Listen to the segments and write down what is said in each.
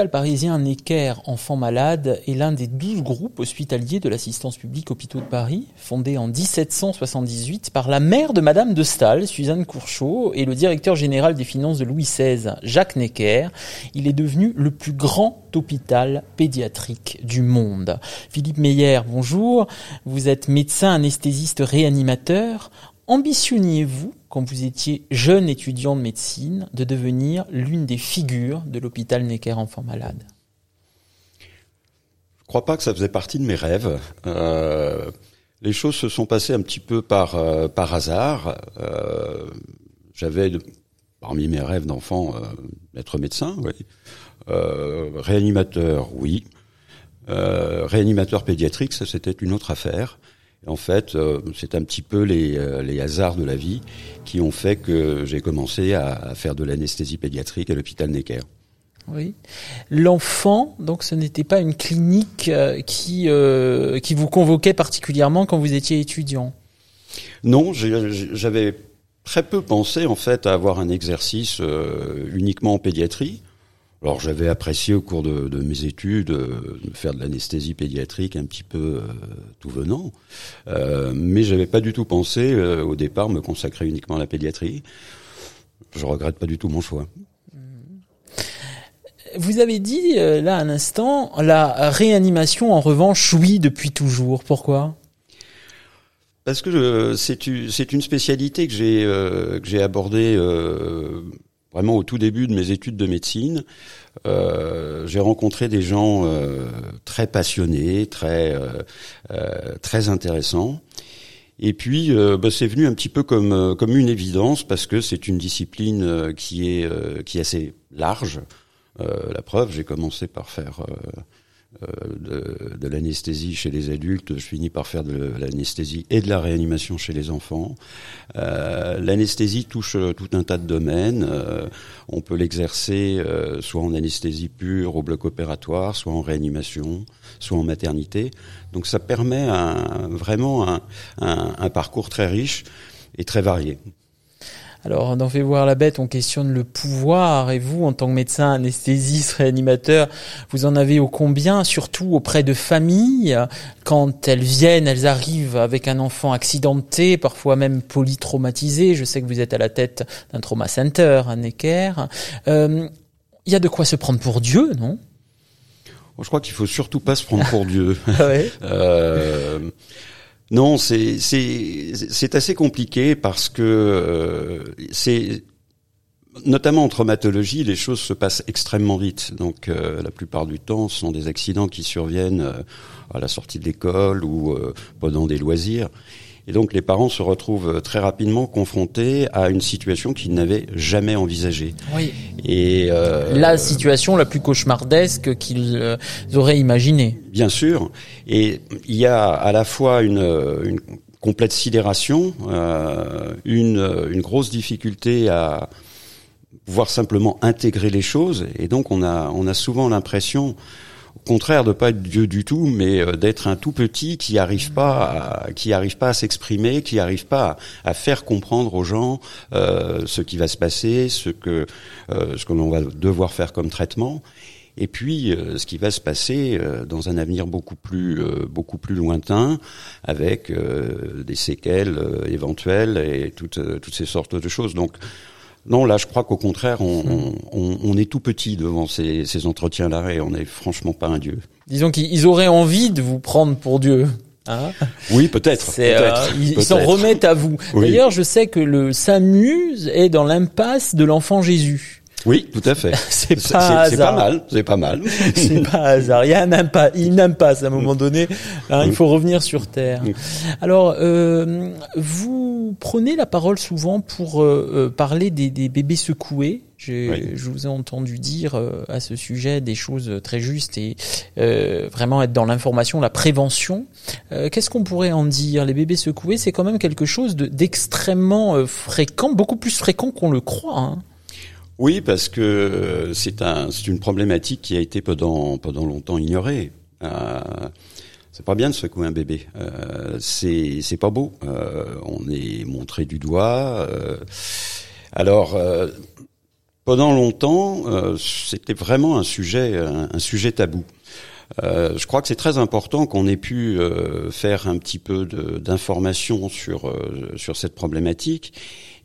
L'hôpital parisien Necker Enfants Malades est l'un des douze groupes hospitaliers de l'assistance publique Hôpitaux de Paris, fondé en 1778 par la mère de Madame de Staël, Suzanne Courchaud, et le directeur général des finances de Louis XVI, Jacques Necker. Il est devenu le plus grand hôpital pédiatrique du monde. Philippe Meyer, bonjour. Vous êtes médecin anesthésiste réanimateur. Ambitionniez-vous, quand vous étiez jeune étudiant de médecine, de devenir l'une des figures de l'hôpital Necker Enfants Malades? Je ne crois pas que ça faisait partie de mes rêves. Euh, les choses se sont passées un petit peu par, euh, par hasard. Euh, J'avais, parmi mes rêves d'enfant, être médecin, oui. Réanimateur, oui. réanimateur pédiatrique, ça c'était une autre affaire en fait, euh, c'est un petit peu les, euh, les, hasards de la vie qui ont fait que j'ai commencé à, faire de l'anesthésie pédiatrique à l'hôpital Necker. Oui. L'enfant, donc ce n'était pas une clinique euh, qui, qui vous convoquait particulièrement quand vous étiez étudiant? Non, j'avais très peu pensé en fait à avoir un exercice uniquement en pédiatrie. Alors j'avais apprécié au cours de, de mes études euh, de faire de l'anesthésie pédiatrique un petit peu euh, tout venant, euh, mais j'avais pas du tout pensé euh, au départ me consacrer uniquement à la pédiatrie. Je regrette pas du tout mon choix. Vous avez dit là un instant la réanimation en revanche oui depuis toujours. Pourquoi? Parce que c'est une spécialité que j'ai que j'ai abordée vraiment au tout début de mes études de médecine, euh, j'ai rencontré des gens euh, très passionnés, très euh, euh très intéressants. Et puis, euh, bah, c'est venu un petit peu comme comme une évidence parce que c'est une discipline qui est qui est assez large. la preuve, j'ai commencé par faire euh, de, de l'anesthésie chez les adultes, je finis par faire de l'anesthésie et de la réanimation chez les enfants. Euh, l'anesthésie touche euh, tout un tas de domaines. on peut l'exercer soit en anesthésie pure au bloc opératoire, soit en réanimation, soit en maternité. Donc ça permet un, vraiment un parcours très riche et très varié. Alors, dans Fait voir la bête, on questionne le pouvoir. Et vous, en tant que médecin, anesthésiste, réanimateur, vous en avez au combien, surtout auprès de familles, quand elles viennent, elles arrivent avec un enfant accidenté, parfois même polytraumatisé. Je sais que vous êtes à la tête d'un trauma center à Necker. Euh, il y a de quoi se prendre pour Dieu, non? Je crois qu'il faut surtout pas se prendre pour Dieu. Ah ouais. euh, non, c'est c'est assez compliqué parce que euh, c'est notamment en traumatologie, les choses se passent extrêmement vite. Donc euh, la plupart du temps, ce sont des accidents qui surviennent euh, à la sortie de l'école ou pendant des loisirs. Et donc les parents se retrouvent très rapidement confrontés à une situation qu'ils n'avaient jamais envisagée. Oui. Et euh, la situation la plus cauchemardesque qu'ils euh, auraient imaginée. Bien sûr. Et il y a à la fois une, une complète sidération, euh, une, une grosse difficulté à pouvoir simplement intégrer les choses. Et donc on a, on a souvent l'impression au contraire de pas être Dieu du tout, mais euh, d'être un tout petit qui arrive pas, à, qui arrive pas à s'exprimer, qui arrive pas à, faire comprendre aux gens euh, ce qui va se passer, ce que euh, ce que l'on va devoir faire comme traitement. Et puis, ce qui va se passer dans un avenir beaucoup plus beaucoup plus lointain, avec des séquelles éventuelles et toutes toutes ces sortes de choses. Donc, non, là, je crois qu'au contraire, on, hmm. on, on, est tout petit devant ces, ces entretiens-là et on n'est franchement pas un dieu. Disons qu'ils auraient envie de vous prendre pour Dieu. Hein oui, peut-être. Euh, ils s'en remettent à vous. D'ailleurs, je sais que le s'amuse est dans l'impasse de l'enfant Jésus. Oui, tout à fait. c'est pas pas mal. C'est pas mal. c'est pas hasard. Il y a un impasse, impasse à un moment donné. Hein, il faut revenir sur terre. Alors, euh, vous prenez la parole souvent pour euh, euh, parler des, des, bébés secoués. Je vous ai entendu dire euh, à ce sujet des choses très justes et vraiment être dans l'information, la prévention. Qu'est-ce qu'on pourrait en dire? Les bébés secoués, c'est quand même quelque chose d'extrêmement fréquent, beaucoup plus fréquent qu'on le croit. Hein. Oui, parce que euh, c'est un, c'est une problématique qui a été pendant pendant longtemps ignorée. Euh, c'est pas bien de secouer un bébé. Euh, c'est c'est pas beau. Euh, on est montré du doigt. Euh, alors pendant longtemps, euh, c'était vraiment un sujet, un, sujet tabou. Euh, je crois que c'est très important qu'on ait pu euh, faire un petit peu d'information sur sur cette problématique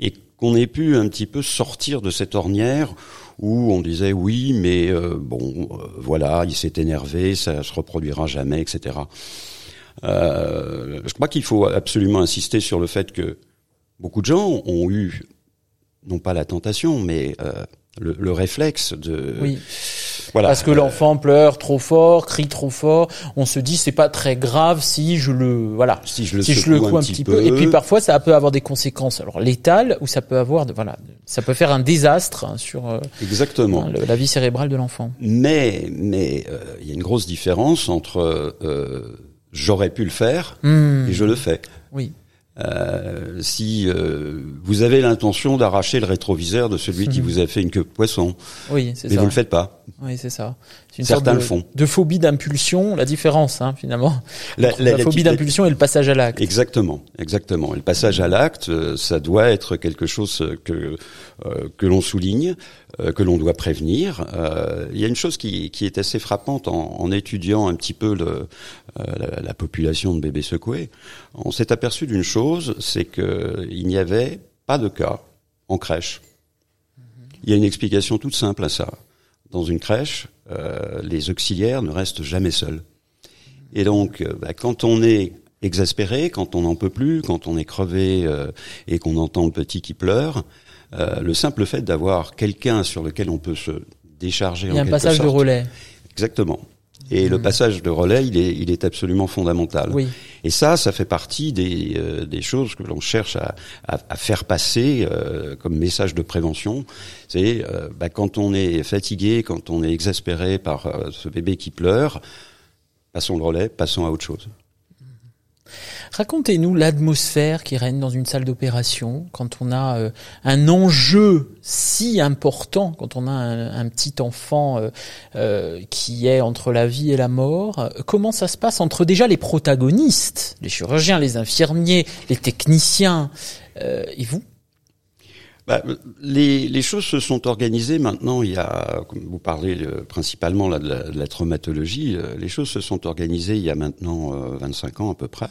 et qu'on ait pu un petit peu sortir de cette ornière où on disait oui, mais bon, voilà, il s'est énervé, ça se reproduira jamais, etc. je crois qu'il faut absolument insister sur le fait que beaucoup de gens ont eu non pas la tentation, mais euh, le, le, réflexe de oui. voilà parce que l'enfant pleure trop fort, crie trop fort, on se dit c'est pas très grave si je le voilà si je le, si je le un, petit peu. et puis parfois ça peut avoir des conséquences alors létales ou ça peut avoir voilà ça peut faire un désastre hein, sur euh, exactement la vie cérébrale de l'enfant. Mais mais euh, il y a une grosse différence entre euh, j'aurais pu le faire hmm. et je le fais. Oui. Euh, si euh, vous avez l'intention d'arracher le rétroviseur de celui qui mhm. vous a fait une queue de poisson, oui, c'est mais vous le faites pas. Oui, c'est ça. Une Certains de, le font. De phobie d'impulsion, la différence, hein, finalement. La, la, phobie d'impulsion et le passage à l'acte. Exactement, exactement. Et le passage à l'acte, euh, ça doit être quelque chose que que l'on souligne, que l'on doit prévenir. il y a une chose qui, qui est assez frappante en, en étudiant un petit peu le, la, la population de bébés secoués. On s'est aperçu d'une chose c'est qu'il n'y avait pas de cas en crèche. Il y a une explication toute simple à ça. Dans une crèche, euh, les auxiliaires ne restent jamais seuls. Et donc, euh, bah, quand on est exaspéré, quand on n'en peut plus, quand on est crevé euh, et qu'on entend le petit qui pleure, le simple fait d'avoir quelqu'un sur lequel on peut se décharger. Il y a un passage de relais. Exactement. Et le mmh. passage de relais, il est, il est absolument fondamental. Oui. Et ça, ça fait partie des, euh, des choses que l'on cherche à, à, à, faire passer euh, comme message de prévention. C'est euh, bah, quand on est fatigué, quand on est exaspéré par ce bébé qui pleure, passons le relais, passons à autre chose. Racontez-nous l'atmosphère qui règne dans une salle d'opération quand on a euh, un enjeu si important, quand on a un, petit enfant euh, euh, qui est entre la vie et la mort. Comment ça se passe entre déjà les protagonistes, les chirurgiens, les infirmiers, les techniciens et vous? Bah, les, les, choses se sont organisées maintenant. Il y a, comme vous parlez principalement là, de, la, de, la, traumatologie, les choses se sont organisées il y a maintenant 25 ans à peu près.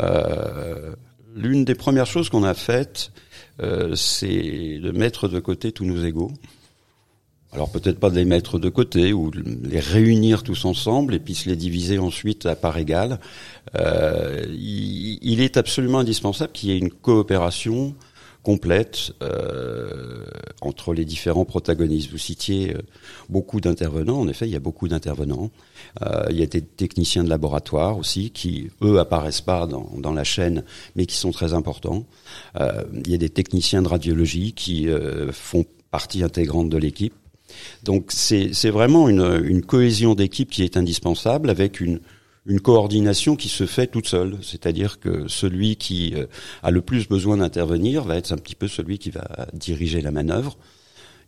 Euh, l'une des premières choses qu'on a faites, euh, c'est de mettre de côté tous nos égaux. Alors peut-être pas de les mettre de côté ou de les réunir tous ensemble et puis se les diviser ensuite à part égale. Euh, il, il, est absolument indispensable qu'il y ait une coopération complète euh, entre les différents protagonistes. Vous citiez euh, beaucoup d'intervenants. En effet, il y a beaucoup d'intervenants. Euh, il y a des techniciens de laboratoire aussi qui, eux, apparaissent pas dans, dans la chaîne, mais qui sont très importants. Euh, il y a des techniciens de radiologie qui euh, font partie intégrante de l'équipe. Donc c'est vraiment une, une cohésion d'équipe qui est indispensable avec une, une coordination qui se fait toute seule. C'est-à-dire que celui qui euh, a le plus besoin d'intervenir va être un petit peu celui qui va diriger la manœuvre.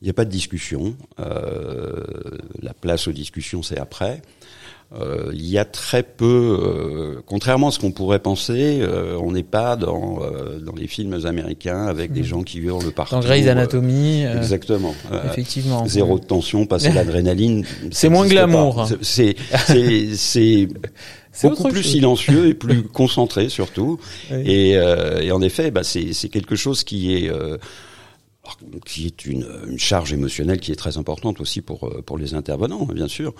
Il n'y a pas de discussion. Euh, la place aux discussions, c'est après. Euh, il y a très peu, euh, contrairement à ce qu'on pourrait penser, euh, on n'est pas dans dans les films américains avec des hmm. gens qui hurlent partout. Dans Grey's Anatomy. exactement. effectivement. Zéro de tension, passer l'adrénaline. C'est moins glamour. C'est c'est beaucoup plus silencieux et plus concentré surtout. Et, et, en effet, bah, c'est c'est quelque chose qui est qui est une, une, charge émotionnelle qui est très importante aussi pour pour les intervenants, bien sûr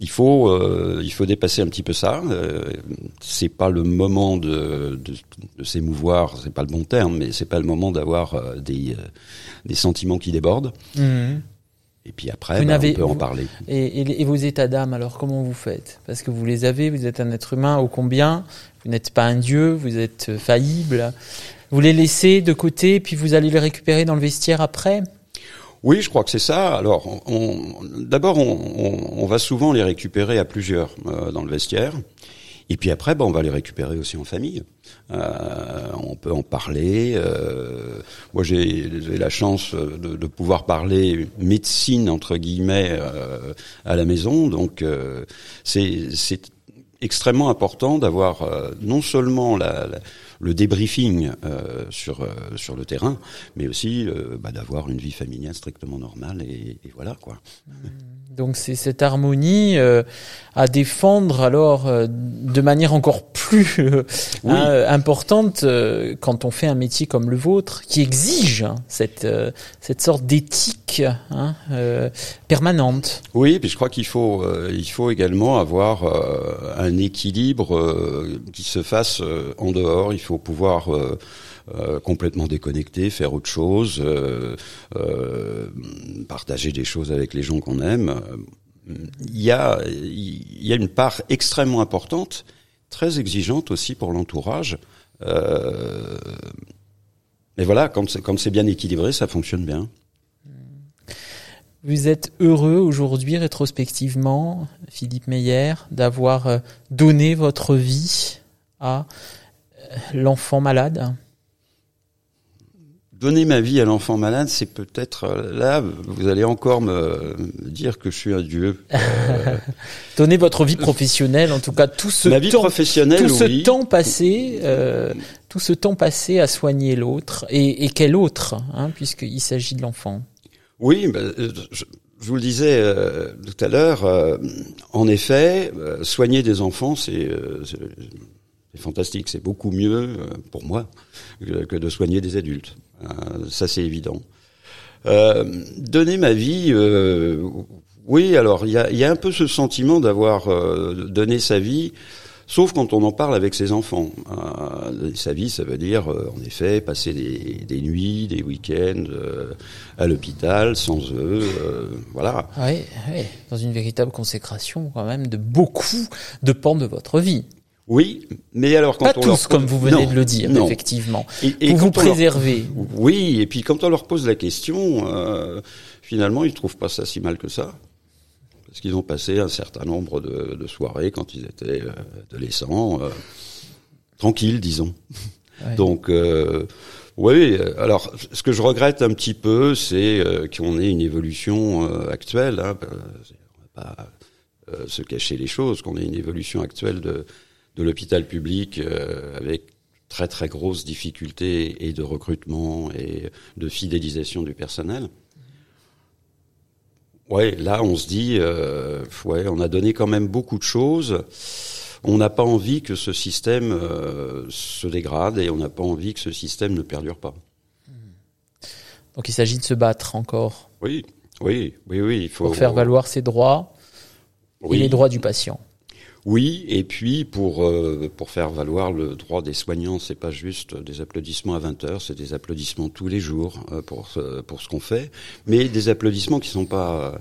il faut euh, il faut dépasser un petit peu ça. Euh, c'est pas le moment de, de, de s'émouvoir, c'est pas le bon terme, mais c'est pas le moment d'avoir euh, des euh, des sentiments qui débordent. Mmh. Et puis après, bah, on peut en parler. Et, et, et vos états d'âme, alors comment vous faites? Parce que vous les avez, vous êtes un être humain, ô combien? Vous n'êtes pas un dieu, vous êtes faillible. Vous les laissez de côté, puis vous allez les récupérer dans le vestiaire après? Oui, je crois que c'est ça. Alors, d'abord, on, va souvent les récupérer à plusieurs euh, dans le vestiaire. Et puis après, ben, on va les récupérer aussi en famille. Euh, on peut en parler. Euh, moi, j'ai la chance de, de, pouvoir parler médecine entre guillemets euh, à la maison, donc c'est extrêmement important d'avoir non seulement la, la le débriefing euh, sur euh, sur le terrain, mais aussi bah, d'avoir une vie familiale strictement normale et, et voilà quoi. Donc c'est cette harmonie à défendre alors de manière encore plus hein, importante quand on fait un métier comme le vôtre qui exige hein, cette cette sorte d'éthique hein, permanente. Oui, puis je crois qu'il faut il faut également avoir un équilibre qui se fasse en dehors. Il faut pouvoir euh, euh, complètement déconnecter, faire autre chose, euh, partager des choses avec les gens qu'on aime. Il y a, il y a une part extrêmement importante, très exigeante aussi pour l'entourage. mais voilà, quand c'est bien équilibré, ça fonctionne bien. Vous êtes heureux aujourd'hui, rétrospectivement, Philippe Meyer, d'avoir donné votre vie à l'enfant malade Donner ma vie à l'enfant malade, c'est peut-être euh, là, vous allez encore me dire que je suis un dieu. Euh, Donner votre vie professionnelle, en tout cas tout ce ma vie temps, professionnelle, tout ce temps passé, euh, tout ce temps passé à soigner l'autre et, et, quel autre, hein, puisqu'il s'agit de l'enfant. Oui, ben, je, vous le disais tout à l'heure. en effet, soigner des enfants, c'est c'est fantastique, c'est beaucoup mieux euh, pour moi que de soigner des adultes. Euh, ça, c'est évident. Euh, donner ma vie, oui. Alors, il y a, un peu ce sentiment d'avoir donné sa vie, sauf quand on en parle avec ses enfants. sa vie, ça veut dire, en effet, passer des, des nuits, des week-ends à l'hôpital sans eux, voilà. Oui, oui, dans une véritable consécration quand même de beaucoup de pans de votre vie. Oui, mais alors quand Pas on tous, leur comme vous venez de le dire, effectivement. Et, et vous préservez. Oui, et puis quand on leur pose la question, euh, finalement, ils trouvent pas ça si mal que ça, parce qu'ils ont passé un certain nombre de, de soirées quand ils étaient euh, adolescents, euh, tranquilles, disons. Ouais. Donc, euh, oui. Alors, ce que je regrette un petit peu, c'est euh, qu'on ait une évolution euh, actuelle. Hein, on va pas se cacher les choses, qu'on ait une évolution actuelle de de l'hôpital public euh, avec très très grosses difficultés et de recrutement et de fidélisation du personnel. Ouais, là on se dit, euh, ouais, on a donné quand même beaucoup de choses. On n'a pas envie que ce système euh, se dégrade et on n'a pas envie que ce système ne perdure pas. Donc il s'agit de se battre encore. Oui, oui, oui, oui. Il faut pour faire valoir ses droits oui. et les droits du patient. Oui, et puis pour euh, pour faire valoir le droit des soignants, c'est pas juste des applaudissements à 20 heures, c'est des applaudissements tous les jours euh, pour pour ce qu'on fait, mais des applaudissements qui sont pas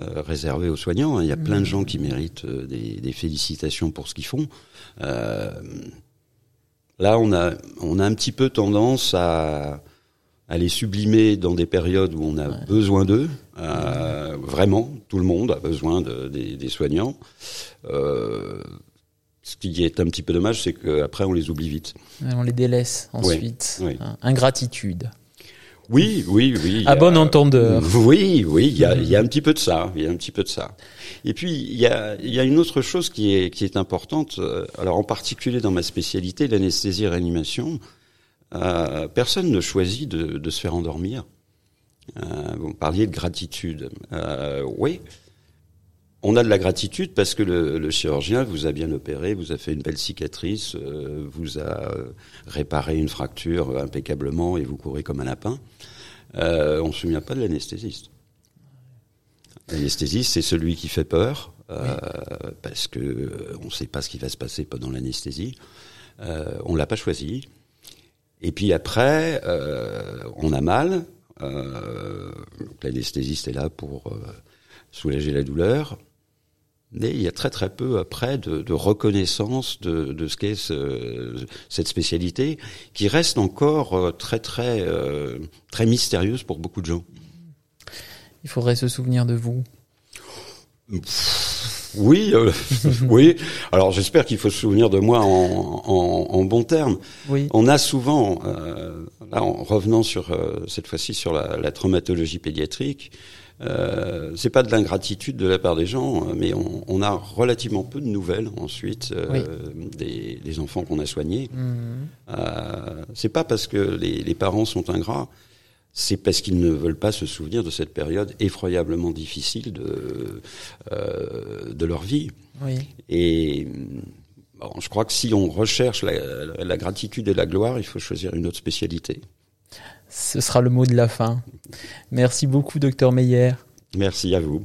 euh, réservés aux soignants. Hein. Il y a plein de gens qui méritent euh, des, des, félicitations pour ce qu'ils font. Euh, là, on a on a un petit peu tendance à à les sublimer dans des périodes où on a ouais. besoin d'eux. Euh, vraiment, tout le monde a besoin de, des, des, soignants. Euh, ce qui est un petit peu dommage, c'est qu'après on les oublie vite. On les délaisse ensuite. Oui, oui. Ingratitude. Oui, oui, oui. À bon entendeur. Oui, oui, il y a, y a un petit peu de ça. Il y a un petit peu de ça. Et puis il y a, y a une autre chose qui est qui est importante. Alors en particulier dans ma spécialité, l'anesthésie-réanimation. Euh, personne ne choisit de, de, se faire endormir. Euh, vous parliez de gratitude. Euh, oui, on a de la gratitude parce que le, le, chirurgien vous a bien opéré, vous a fait une belle cicatrice, vous a réparé une fracture impeccablement et vous courez comme un lapin. On ne se souvient pas de l'anesthésiste. L'anesthésiste, c'est celui qui fait peur parce que on ne sait pas ce qui va se passer pendant l'anesthésie. on l'a pas choisi. Et puis après, euh, on a mal. Euh, L'anesthésiste est là pour euh, soulager la douleur. Mais il y a très très peu après de, de reconnaissance de, de ce qu'est ce, cette spécialité, qui reste encore euh, très très très mystérieuse pour beaucoup de gens. Il faudrait se souvenir de vous. Oui, euh, oui. Alors j'espère qu'il faut se souvenir de moi en, en, en bons termes. Oui. On a souvent, euh, là, en revenant sur euh, cette fois-ci sur la, la, traumatologie pédiatrique, euh, c'est pas de l'ingratitude de la part des gens, mais on, on, a relativement peu de nouvelles ensuite euh, oui. des, des, enfants qu'on a soignés. Mmh. c'est pas parce que les, les parents sont ingrats c'est parce qu'ils ne veulent pas se souvenir de cette période effroyablement difficile de, euh, de leur vie. Oui. Et bon, je crois que si on recherche la, la, gratitude et la gloire, il faut choisir une autre spécialité. Ce sera le mot de la fin. Merci beaucoup, docteur Meyer. Merci à vous.